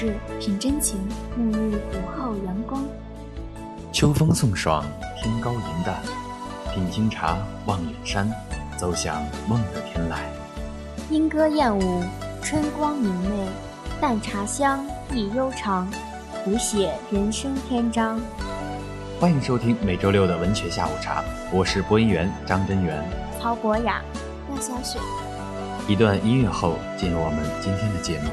句青词，叹雅致，品真情，沐浴午后阳光。秋风送爽，天高云淡，品清茶，望远山，走向梦的天籁。莺歌燕舞，春光明媚，淡茶香，意悠长，谱写人生篇章。欢迎收听每周六的文学下午茶，我是播音员张真源、曹博雅、廖小雪。一段音乐后，进入我们今天的节目。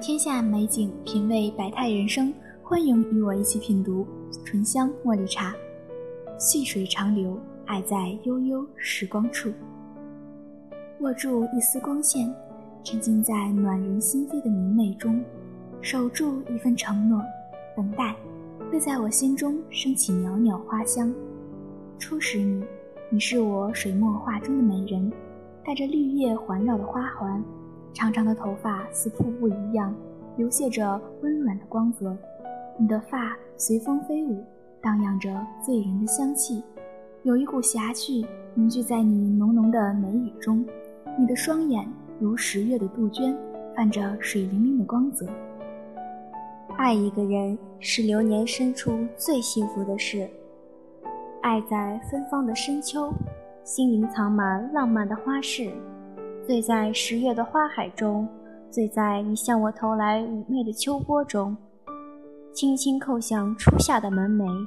天下美景，品味百态人生。欢迎与我一起品读醇香茉莉茶，细水长流，爱在悠悠时光处。握住一丝光线，沉浸在暖人心扉的明媚中，守住一份承诺，等待会在我心中升起袅袅花香。初识你，你是我水墨画中的美人，带着绿叶环绕的花环。长长的头发似瀑布一样，流泻着温软的光泽。你的发随风飞舞，荡漾着醉人的香气，有一股侠气凝聚在你浓浓的眉宇中。你的双眼如十月的杜鹃，泛着水灵灵的光泽。爱一个人是流年深处最幸福的事，爱在芬芳的深秋，心灵藏满浪漫的花事。醉在十月的花海中，醉在你向我投来妩媚的秋波中，轻轻叩响初夏的门楣，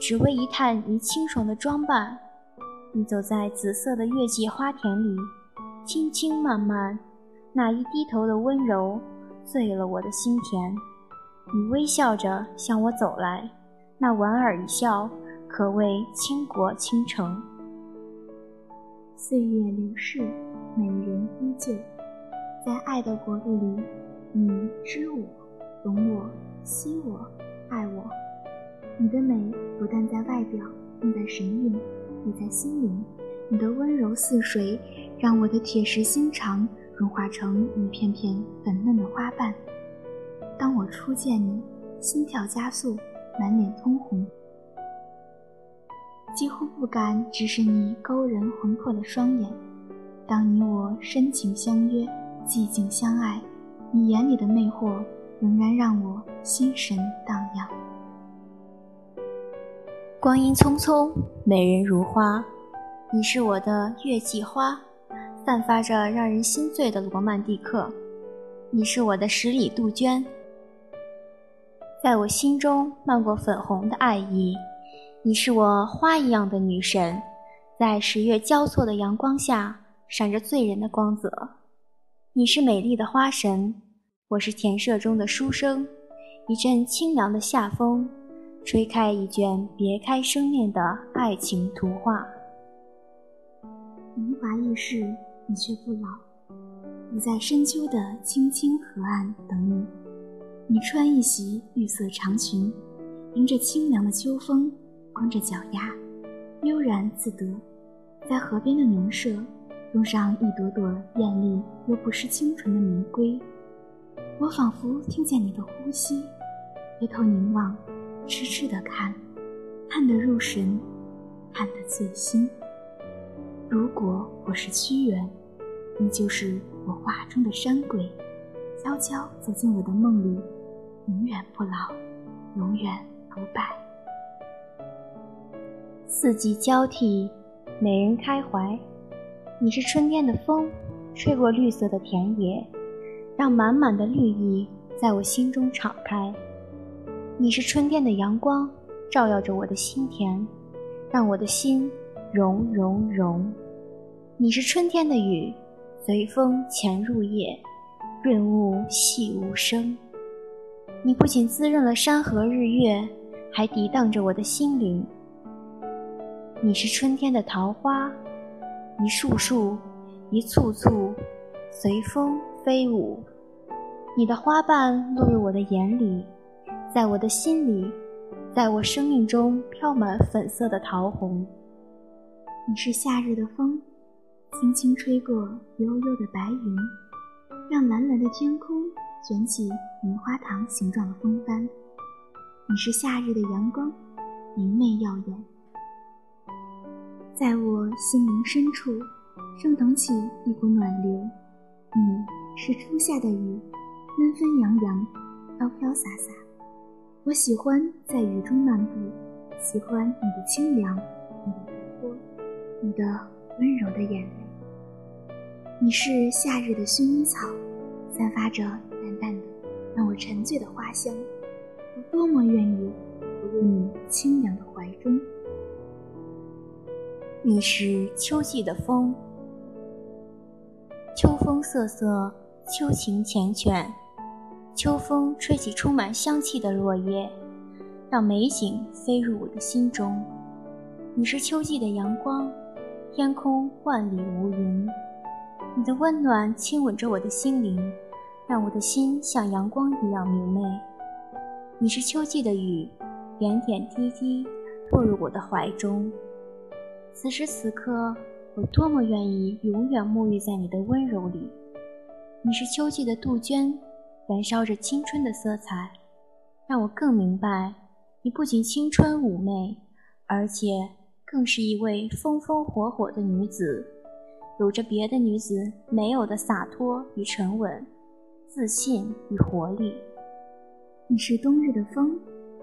只为一探你清爽的装扮。你走在紫色的月季花田里，轻轻慢慢，那一低头的温柔，醉了我的心田。你微笑着向我走来，那莞尔一笑，可谓倾国倾城。岁月流逝。美人依旧，在爱的国度里，你知我、懂我、惜我、爱我。你的美不但在外表，更在神韵，也在心灵。你的温柔似水，让我的铁石心肠融化成一片片粉嫩的花瓣。当我初见你，心跳加速，满脸通红，几乎不敢直视你勾人魂魄的双眼。当你我深情相约，寂静相爱，你眼里的魅惑仍然让我心神荡漾。光阴匆匆，美人如花，你是我的月季花，散发着让人心醉的罗曼蒂克。你是我的十里杜鹃，在我心中漫过粉红的爱意。你是我花一样的女神，在十月交错的阳光下。闪着醉人的光泽，你是美丽的花神，我是田舍中的书生。一阵清凉的夏风，吹开一卷别开生面的爱情图画。年华易逝，你却不老。我在深秋的青青河岸等你。你穿一袭绿色长裙，迎着清凉的秋风，光着脚丫，悠然自得，在河边的农舍。种上一朵朵艳丽又不失清纯的玫瑰，我仿佛听见你的呼吸，回头凝望，痴痴的看，看得入神，看得醉心。如果我是屈原，你就是我画中的山鬼，悄悄走进我的梦里，永远不老，永远不败。四季交替，美人开怀。你是春天的风，吹过绿色的田野，让满满的绿意在我心中敞开。你是春天的阳光，照耀着我的心田，让我的心融融融。你是春天的雨，随风潜入夜，润物细无声。你不仅滋润了山河日月，还涤荡着我的心灵。你是春天的桃花，一束束，一簇簇，随风飞舞。你的花瓣落入我的眼里，在我的心里，在我生命中飘满粉色的桃红。你是夏日的风，轻轻吹过悠悠的白云，让蓝蓝的天空卷起棉花糖形状的风帆。你是夏日的阳光，明媚耀眼。在我心灵深处，升腾起一股暖流。你是初夏的雨，纷纷扬扬，飘飘洒洒。我喜欢在雨中漫步，喜欢你的清凉，你的活泼，你的温柔的眼泪。你是夏日的薰衣草，散发着淡淡的让我沉醉的花香。我多么愿意投入你清凉的怀中。你是秋季的风，秋风瑟瑟，秋情缱绻。秋风吹起充满香气的落叶，让美景飞入我的心中。你是秋季的阳光，天空万里无云。你的温暖亲吻着我的心灵，让我的心像阳光一样明媚。你是秋季的雨，点点滴滴落入我的怀中。此时此刻，我多么愿意永远沐浴在你的温柔里。你是秋季的杜鹃，燃烧着青春的色彩，让我更明白，你不仅青春妩媚，而且更是一位风风火火的女子，有着别的女子没有的洒脱与沉稳，自信与活力。你是冬日的风，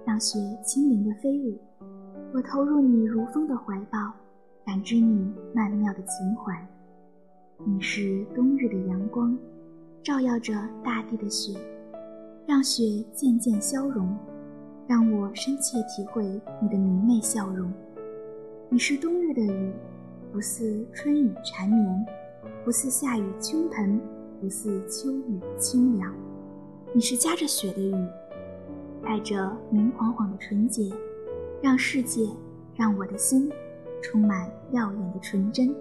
让雪轻盈的飞舞，我投入你如风的怀抱。感知你曼妙的情怀，你是冬日的阳光，照耀着大地的雪，让雪渐渐消融，让我深切体会你的明媚笑容。你是冬日的雨，不似春雨缠绵，不似夏雨倾盆，不似秋雨清凉。你是夹着雪的雨，带着明晃晃的纯洁，让世界，让我的心。充满耀眼的纯真，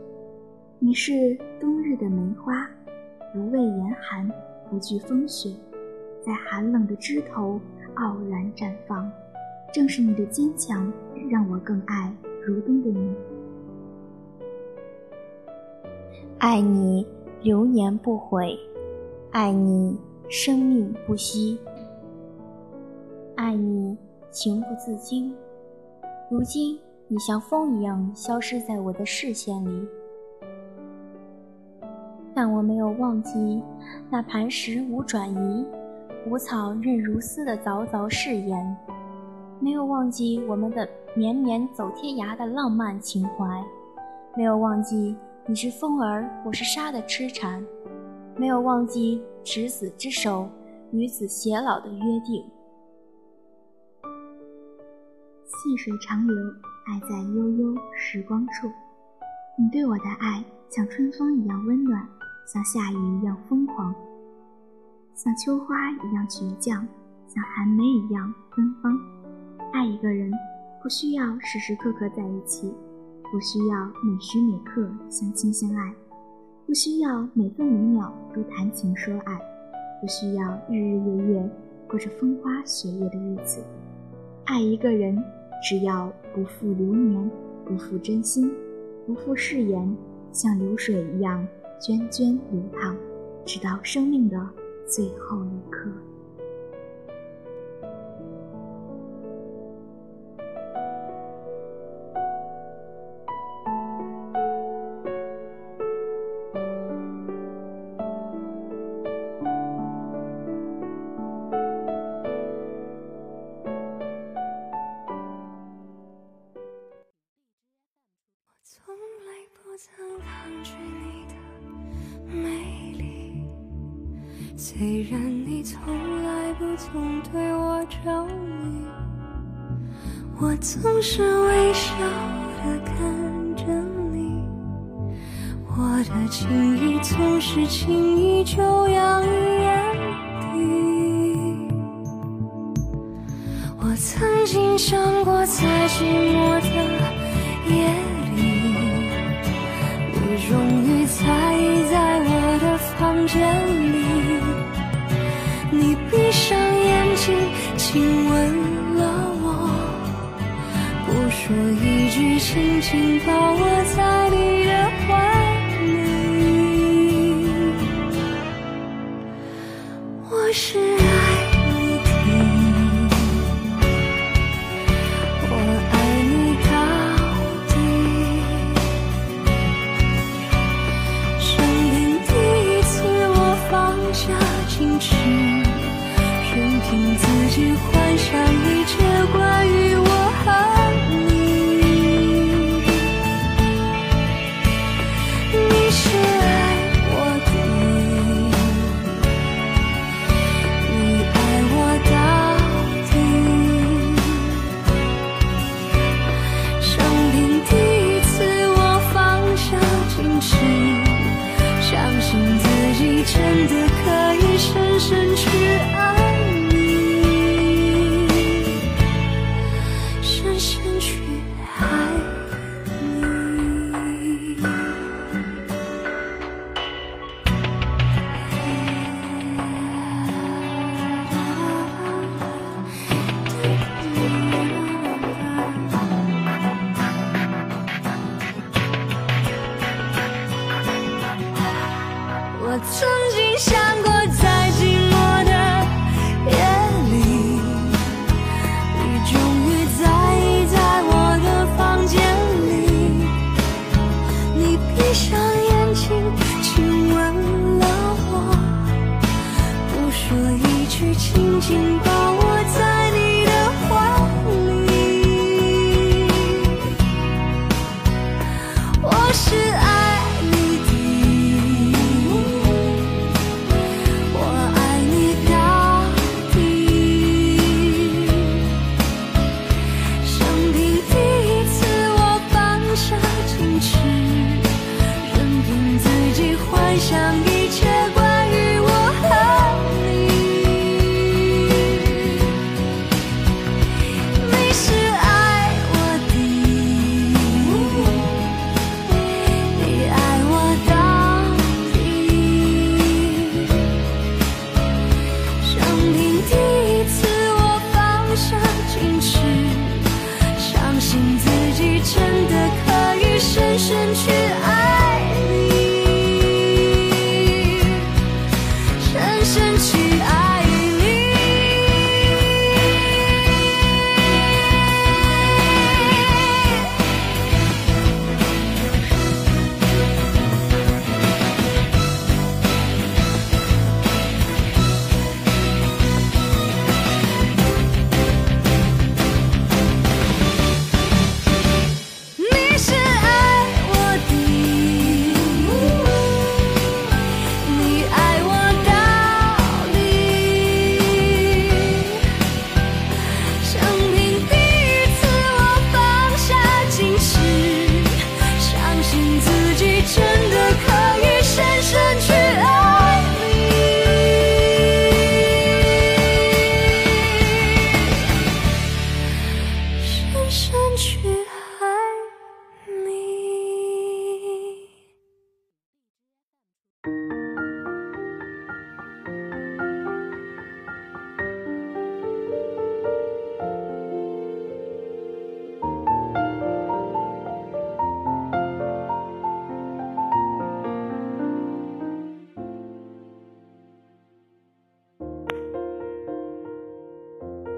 你是冬日的梅花，不畏严寒，不惧风雪，在寒冷的枝头傲然绽放。正是你的坚强，让我更爱如冬的你。爱你流年不悔，爱你生命不息，爱你情不自禁。如今。你像风一样消失在我的视线里，但我没有忘记那磐石无转移、无草任如丝的凿凿誓言，没有忘记我们的绵绵走天涯的浪漫情怀，没有忘记你是风儿，我是沙的痴缠，没有忘记执子之手，与子偕老的约定。细水长流。爱在悠悠时光处，你对我的爱像春风一样温暖，像夏雨一样疯狂，像秋花一样倔强，像寒梅一样芬芳。爱一个人，不需要时时刻刻在一起，不需要每时每刻相亲相爱，不需要每分每秒都谈情说爱，不需要日日夜夜过着风花雪月的日子。爱一个人。只要不负流年，不负真心，不负誓言，像流水一样涓涓流淌，直到生命的最后一刻。虽然你从来不曾对我着迷，我总是微笑的看着你，我的情意总是轻易就洋溢眼底。我曾经想过，在寂寞的夜里，你终于在意在我的房间里。闭上眼睛，亲吻了我，不说一句，轻轻抱我在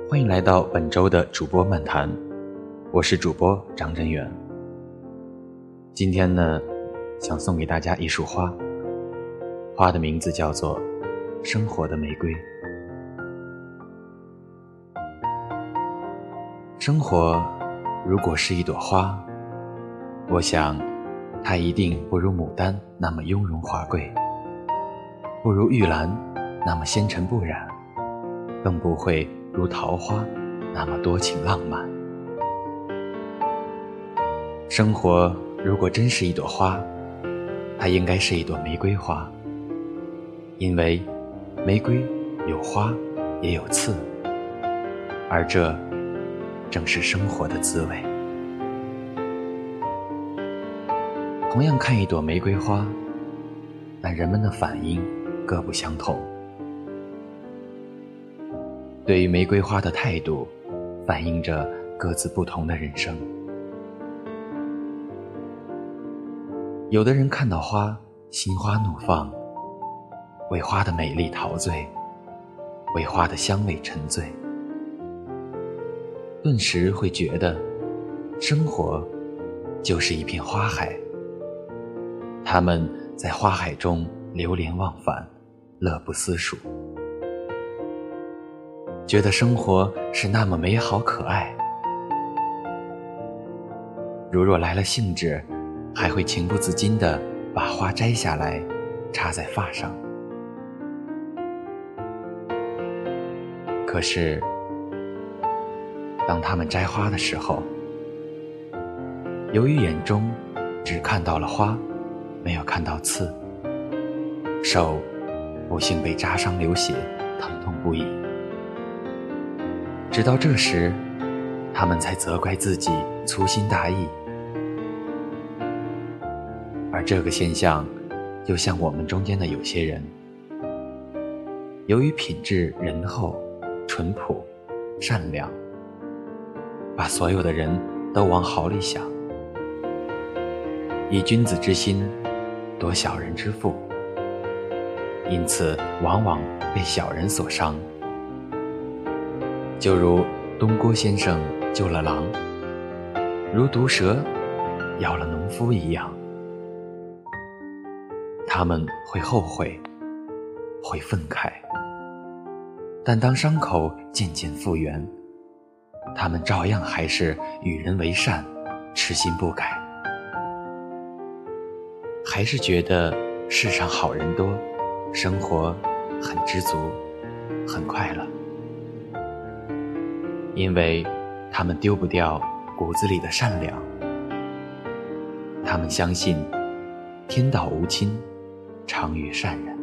欢迎来到本周的主播漫谈，我是主播张真远。今天呢，想送给大家一束花，花的名字叫做“生活的玫瑰”。生活如果是一朵花，我想，它一定不如牡丹那么雍容华贵，不如玉兰那么纤尘不染，更不会如桃花那么多情浪漫。生活如果真是一朵花，它应该是一朵玫瑰花，因为玫瑰有花也有刺，而这正是生活的滋味。同样看一朵玫瑰花，但人们的反应各不相同。对于玫瑰花的态度，反映着各自不同的人生。有的人看到花，心花怒放，为花的美丽陶醉，为花的香味沉醉，顿时会觉得，生活就是一片花海。他们在花海中流连忘返，乐不思蜀。觉得生活是那么美好可爱，如若来了兴致，还会情不自禁地把花摘下来，插在发上。可是，当他们摘花的时候，由于眼中只看到了花，没有看到刺，手不幸被扎伤流血，疼痛不已。直到这时，他们才责怪自己粗心大意。而这个现象，又像我们中间的有些人，由于品质仁厚、淳朴、善良，把所有的人都往好里想，以君子之心夺小人之腹，因此往往被小人所伤。就如东郭先生救了狼，如毒蛇咬了农夫一样，他们会后悔，会愤慨，但当伤口渐渐复原，他们照样还是与人为善，痴心不改，还是觉得世上好人多，生活很知足，很快乐。因为，他们丢不掉骨子里的善良。他们相信，天道无亲，常与善人。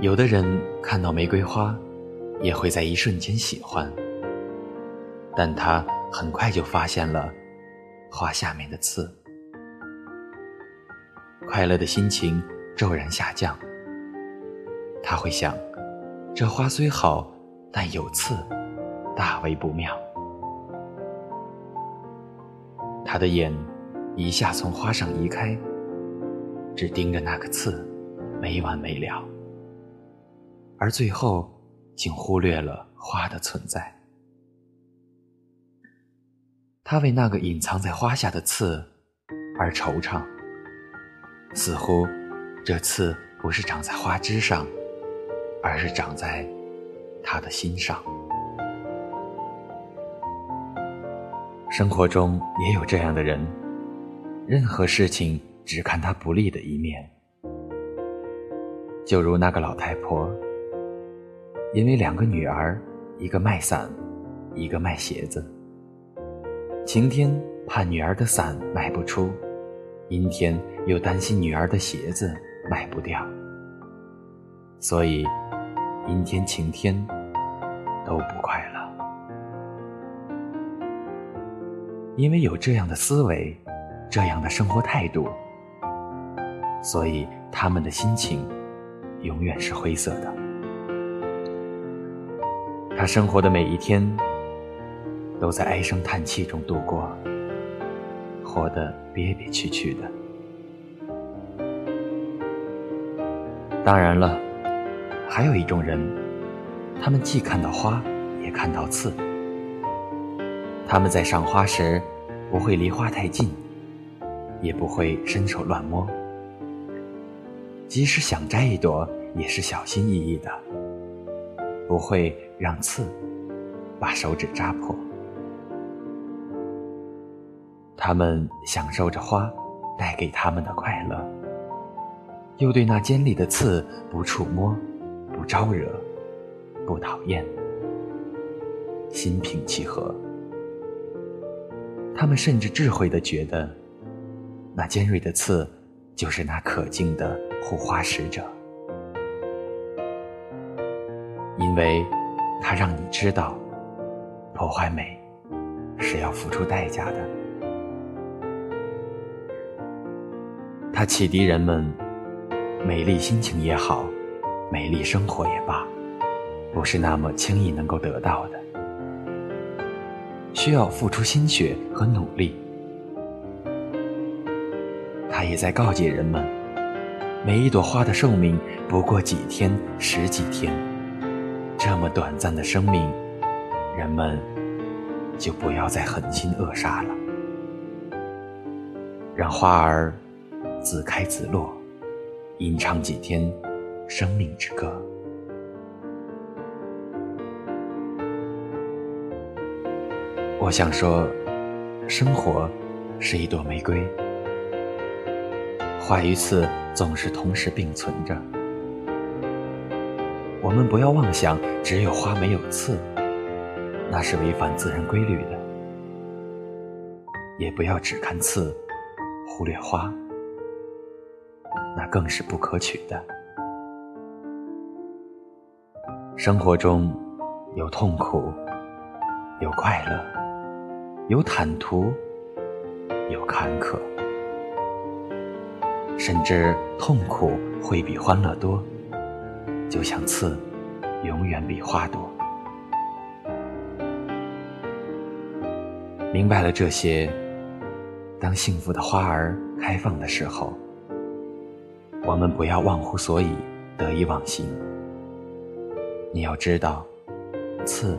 有的人看到玫瑰花，也会在一瞬间喜欢，但他很快就发现了花下面的刺，快乐的心情骤然下降。他会想。这花虽好，但有刺，大为不妙。他的眼一下从花上移开，只盯着那个刺，没完没了。而最后，竟忽略了花的存在。他为那个隐藏在花下的刺而惆怅，似乎这刺不是长在花枝上。而是长在他的心上。生活中也有这样的人，任何事情只看他不利的一面。就如那个老太婆，因为两个女儿，一个卖伞，一个卖鞋子。晴天怕女儿的伞卖不出，阴天又担心女儿的鞋子卖不掉，所以。阴天晴天都不快乐，因为有这样的思维，这样的生活态度，所以他们的心情永远是灰色的。他生活的每一天都在唉声叹气中度过，活得憋憋屈屈的。当然了。还有一种人，他们既看到花，也看到刺。他们在赏花时，不会离花太近，也不会伸手乱摸。即使想摘一朵，也是小心翼翼的，不会让刺把手指扎破。他们享受着花带给他们的快乐，又对那尖利的刺不触摸、招惹、不讨厌，心平气和。他们甚至智慧的觉得，那尖锐的刺就是那可敬的护花使者，因为它让你知道，破坏美是要付出代价的。它启迪人们，美丽心情也好，美丽生活也罢，不是那么轻易能够得到的。需要付出心血和努力。他也在告诫人们：每一朵花的寿命不过几天、十几天，这么短暂的生命，人们就不要再狠心扼杀了，让花儿自开自落，吟唱几天生命之歌。我想说，生活是一朵玫瑰，花与刺总是同时并存着。我们不要妄想只有花没有刺，那是违反自然规律的；也不要只看刺，忽略花，那更是不可取的。生活中有痛苦，有快乐。有坦途，有坎坷，甚至痛苦会比欢乐多，就像刺，永远比花多。明白了这些，当幸福的花儿开放的时候，我们不要忘乎所以，得意忘形。你要知道，刺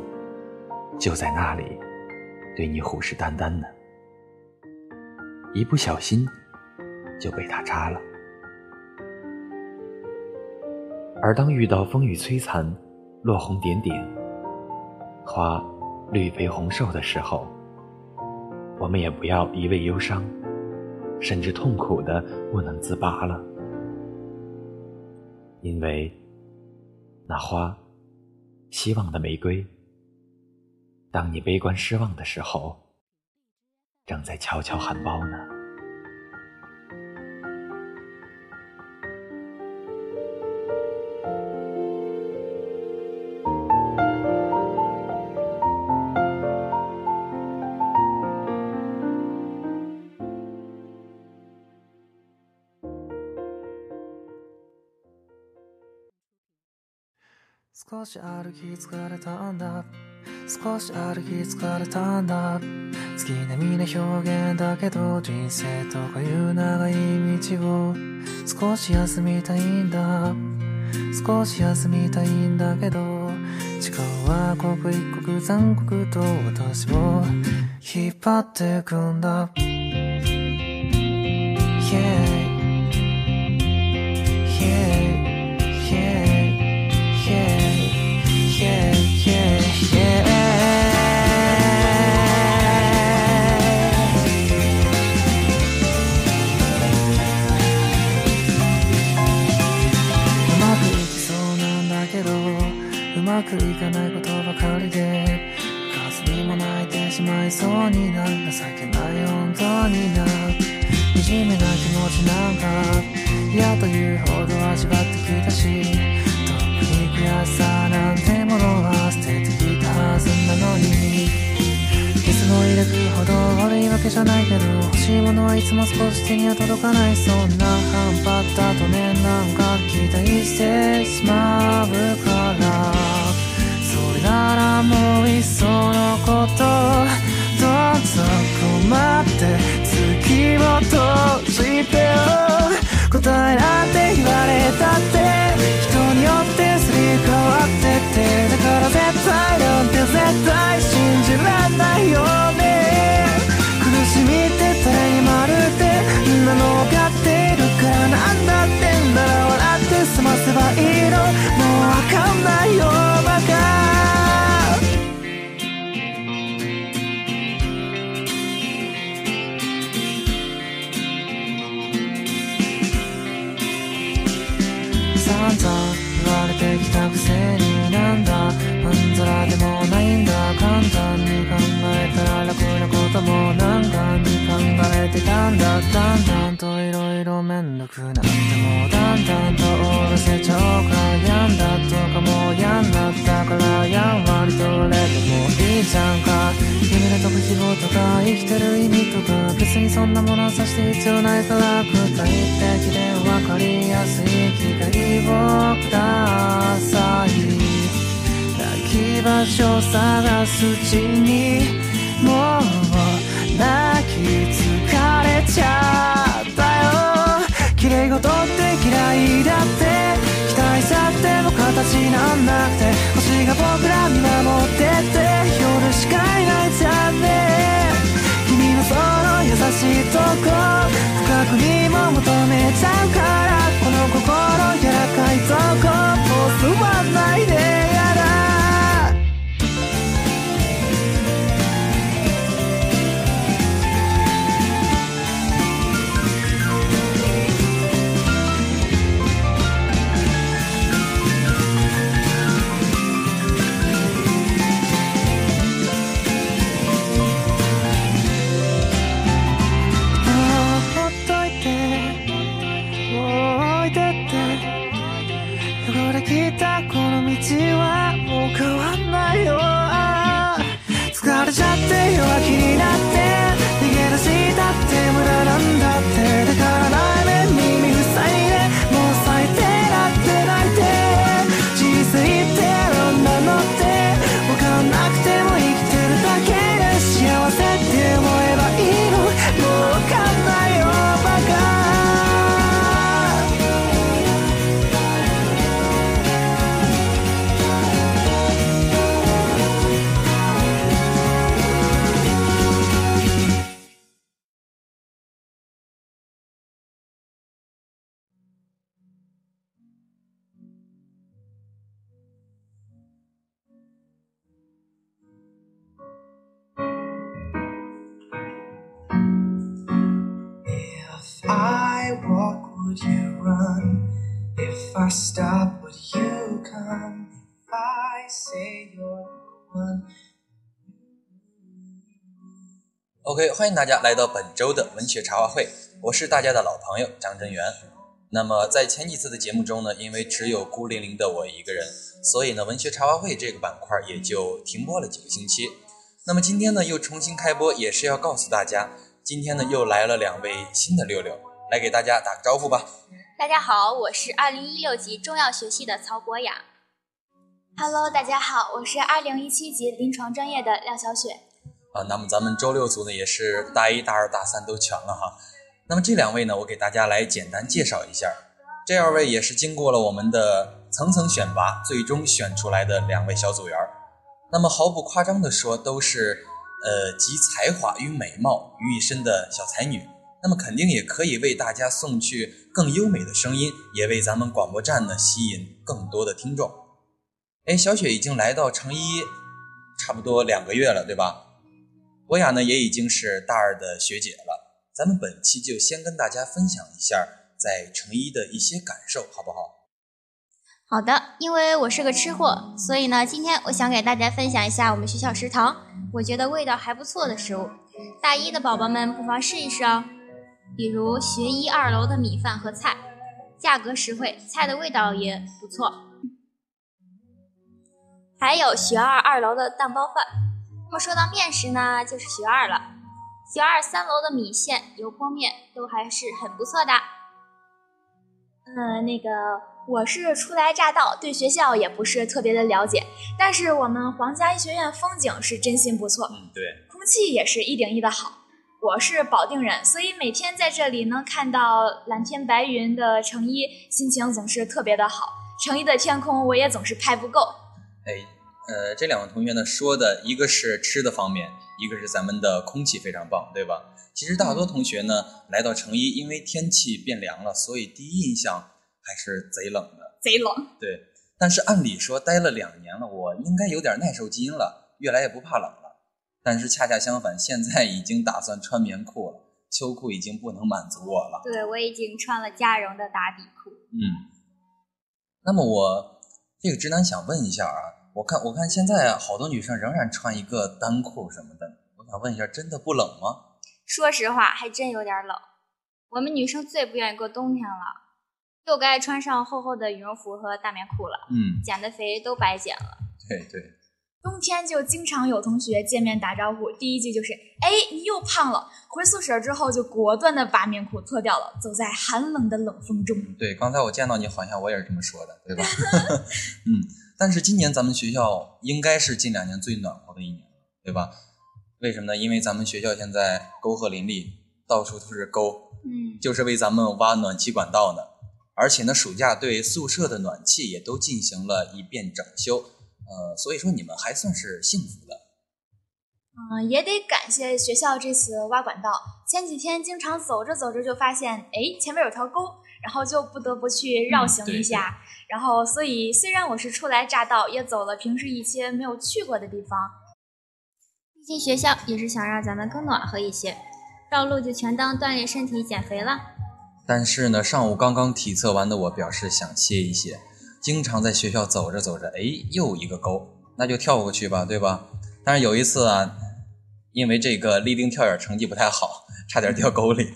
就在那里。对你虎视眈眈呢，一不小心就被他扎了。而当遇到风雨摧残、落红点点、花绿肥红瘦的时候，我们也不要一味忧伤，甚至痛苦的不能自拔了，因为那花，希望的玫瑰。当你悲观失望的时候，正在悄悄含苞呢。し歩き疲れたんだ。少し歩き疲れたんだ。月並みな表現だけど人生とかいう長い道を少し休みたいんだ。少し休みたいんだけど時間は刻一刻残酷と私を引っ張ってくんだ。Yeah だんだんだんだんといろいろめんどくなってもうだんだんとおろせちゃうかやんだとかもうやんなったからやんわりとれてもいいじゃんか夢で飛ぶ希望とか生きてる意味とか別にそんなものさして必要ないから具体的で分かりやすい光をください泣き場所探すうちにもう。泣き疲れちゃったよ。綺麗事って嫌いだって。期待さっても形なんなくて。星が僕ら見守ってて。夜しかいない残念。君のその優しいとこ。深くにも求めちゃうから。この心柔らかいとこ。もう座んないで。OK，欢迎大家来到本周的文学茶话会，我是大家的老朋友张真源。那么在前几次的节目中呢，因为只有孤零零的我一个人，所以呢，文学茶话会这个板块也就停播了几个星期。那么今天呢，又重新开播，也是要告诉大家，今天呢又来了两位新的六六，来给大家打个招呼吧。大家好，我是二零一六级中药学系的曹博雅。Hello，大家好，我是二零一七级临床专业的廖小雪。啊，那么咱们周六组呢也是大一、大二、大三都全了哈。那么这两位呢，我给大家来简单介绍一下。这二位也是经过了我们的层层选拔，最终选出来的两位小组员儿。那么毫不夸张地说，都是呃集才华与美貌于一身的小才女。那么肯定也可以为大家送去更优美的声音，也为咱们广播站呢吸引更多的听众。哎，小雪已经来到成一差不多两个月了，对吧？博雅呢也已经是大二的学姐了，咱们本期就先跟大家分享一下在成一的一些感受，好不好？好的，因为我是个吃货，所以呢，今天我想给大家分享一下我们学校食堂我觉得味道还不错的食物。大一的宝宝们不妨试一试哦。比如学一二楼的米饭和菜，价格实惠，菜的味道也不错。还有学二二楼的蛋包饭。那么说到面食呢，就是学二了。学二三楼的米线、油泼面都还是很不错的。嗯，那个我是初来乍到，对学校也不是特别的了解，但是我们皇家医学院风景是真心不错，嗯，对，空气也是一顶一的好。我是保定人，所以每天在这里能看到蓝天白云的成衣，心情总是特别的好。成衣的天空我也总是拍不够。哎，呃，这两位同学呢说的一个是吃的方面，一个是咱们的空气非常棒，对吧？其实大多同学呢来到成一，因为天气变凉了，所以第一印象还是贼冷的。贼冷，对，但是按理说待了两年了，我应该有点耐受基因了，越来越不怕冷了。但是恰恰相反，现在已经打算穿棉裤了，秋裤已经不能满足我了。对，我已经穿了加绒的打底裤。嗯，那么我这个直男想问一下啊，我看我看现在啊，好多女生仍然穿一个单裤什么的，我想问一下，真的不冷吗？说实话，还真有点冷。我们女生最不愿意过冬天了，又该穿上厚厚的羽绒服和大棉裤了。嗯，减的肥都白减了。对对，冬天就经常有同学见面打招呼，第一句就是：“哎，你又胖了。”回宿舍之后就果断的把棉裤脱掉了，走在寒冷的冷风中。对，刚才我见到你好像我也是这么说的，对吧？嗯，但是今年咱们学校应该是近两年最暖和的一年了，对吧？为什么呢？因为咱们学校现在沟壑林立，到处都是沟，嗯，就是为咱们挖暖气管道呢。而且呢，暑假对宿舍的暖气也都进行了一遍整修，呃，所以说你们还算是幸福的。嗯，也得感谢学校这次挖管道。前几天经常走着走着就发现，哎，前面有条沟，然后就不得不去绕行一下。然后，所以虽然我是初来乍到，也走了平时一些没有去过的地方。毕竟学校也是想让咱们更暖和一些，绕路就全当锻炼身体、减肥了。但是呢，上午刚刚体测完的我表示想歇一歇。经常在学校走着走着，哎，又一个沟，那就跳过去吧，对吧？但是有一次啊，因为这个立定跳远成绩不太好，差点掉沟里。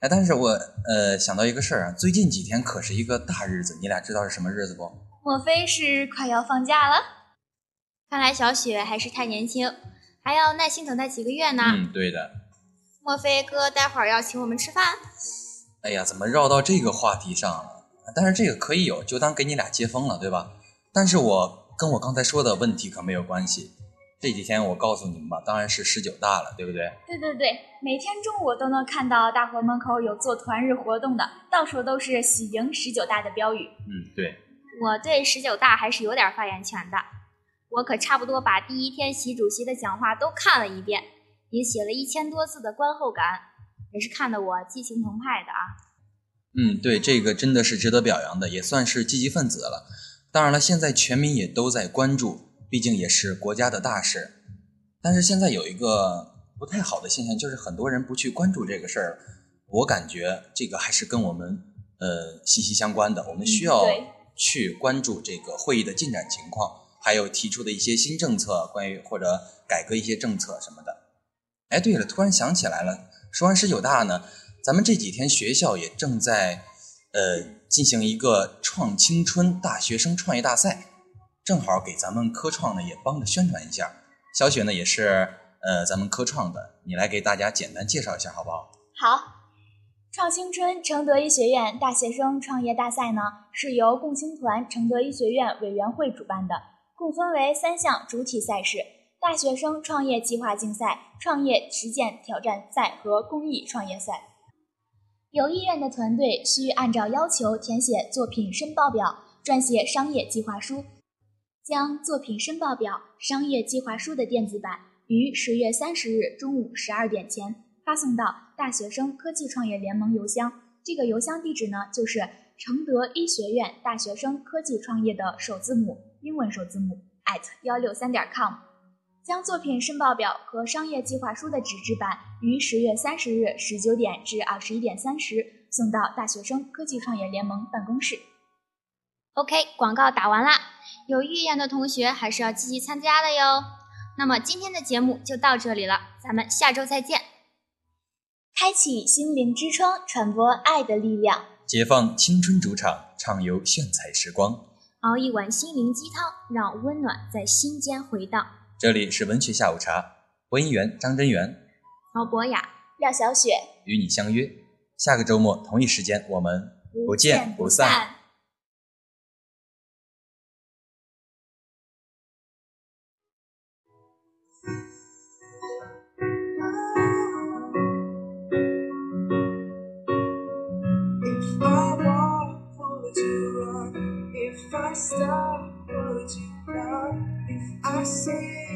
哎，但是我呃想到一个事儿啊，最近几天可是一个大日子，你俩知道是什么日子不？莫非是快要放假了？看来小雪还是太年轻，还要耐心等待几个月呢。嗯，对的。莫非哥待会儿要请我们吃饭？哎呀，怎么绕到这个话题上了？但是这个可以有，就当给你俩接风了，对吧？但是我跟我刚才说的问题可没有关系。这几天我告诉你们吧，当然是十九大了，对不对？对对对，每天中午都能看到大会门口有做团日活动的，到处都是喜迎十九大的标语。嗯，对。我对十九大还是有点发言权的，我可差不多把第一天习主席的讲话都看了一遍，也写了一千多字的观后感，也是看得我激情澎湃的啊。嗯，对，这个真的是值得表扬的，也算是积极分子了。当然了，现在全民也都在关注，毕竟也是国家的大事。但是现在有一个不太好的现象，就是很多人不去关注这个事儿。我感觉这个还是跟我们呃息息相关的。我们需要去关注这个会议的进展情况，还有提出的一些新政策，关于或者改革一些政策什么的。哎，对了，突然想起来了，说完十九大呢。咱们这几天学校也正在，呃，进行一个创青春大学生创业大赛，正好给咱们科创呢也帮着宣传一下。小雪呢也是呃咱们科创的，你来给大家简单介绍一下好不好？好，创青春承德医学院大学生创业大赛呢是由共青团承德医学院委员会主办的，共分为三项主体赛事：大学生创业计划竞赛、创业实践挑战赛和公益创业赛。有意愿的团队需按照要求填写作品申报表，撰写商业计划书，将作品申报表、商业计划书的电子版于十月三十日中午十二点前发送到大学生科技创业联盟邮箱。这个邮箱地址呢，就是承德医学院大学生科技创业的首字母英文首字母 at 幺六三点 com。将作品申报表和商业计划书的纸质版于十月三十日十九点至二十一点三十送到大学生科技创业联盟办公室。OK，广告打完啦，有意愿的同学还是要积极参加的哟。那么今天的节目就到这里了，咱们下周再见。开启心灵之窗，传播爱的力量，解放青春主场，畅游炫彩时光，熬一碗心灵鸡汤，让温暖在心间回荡。这里是文学下午茶，播音员张真源，毛博雅，廖小雪，与你相约下个周末同一时间，我们不见不散。nascer.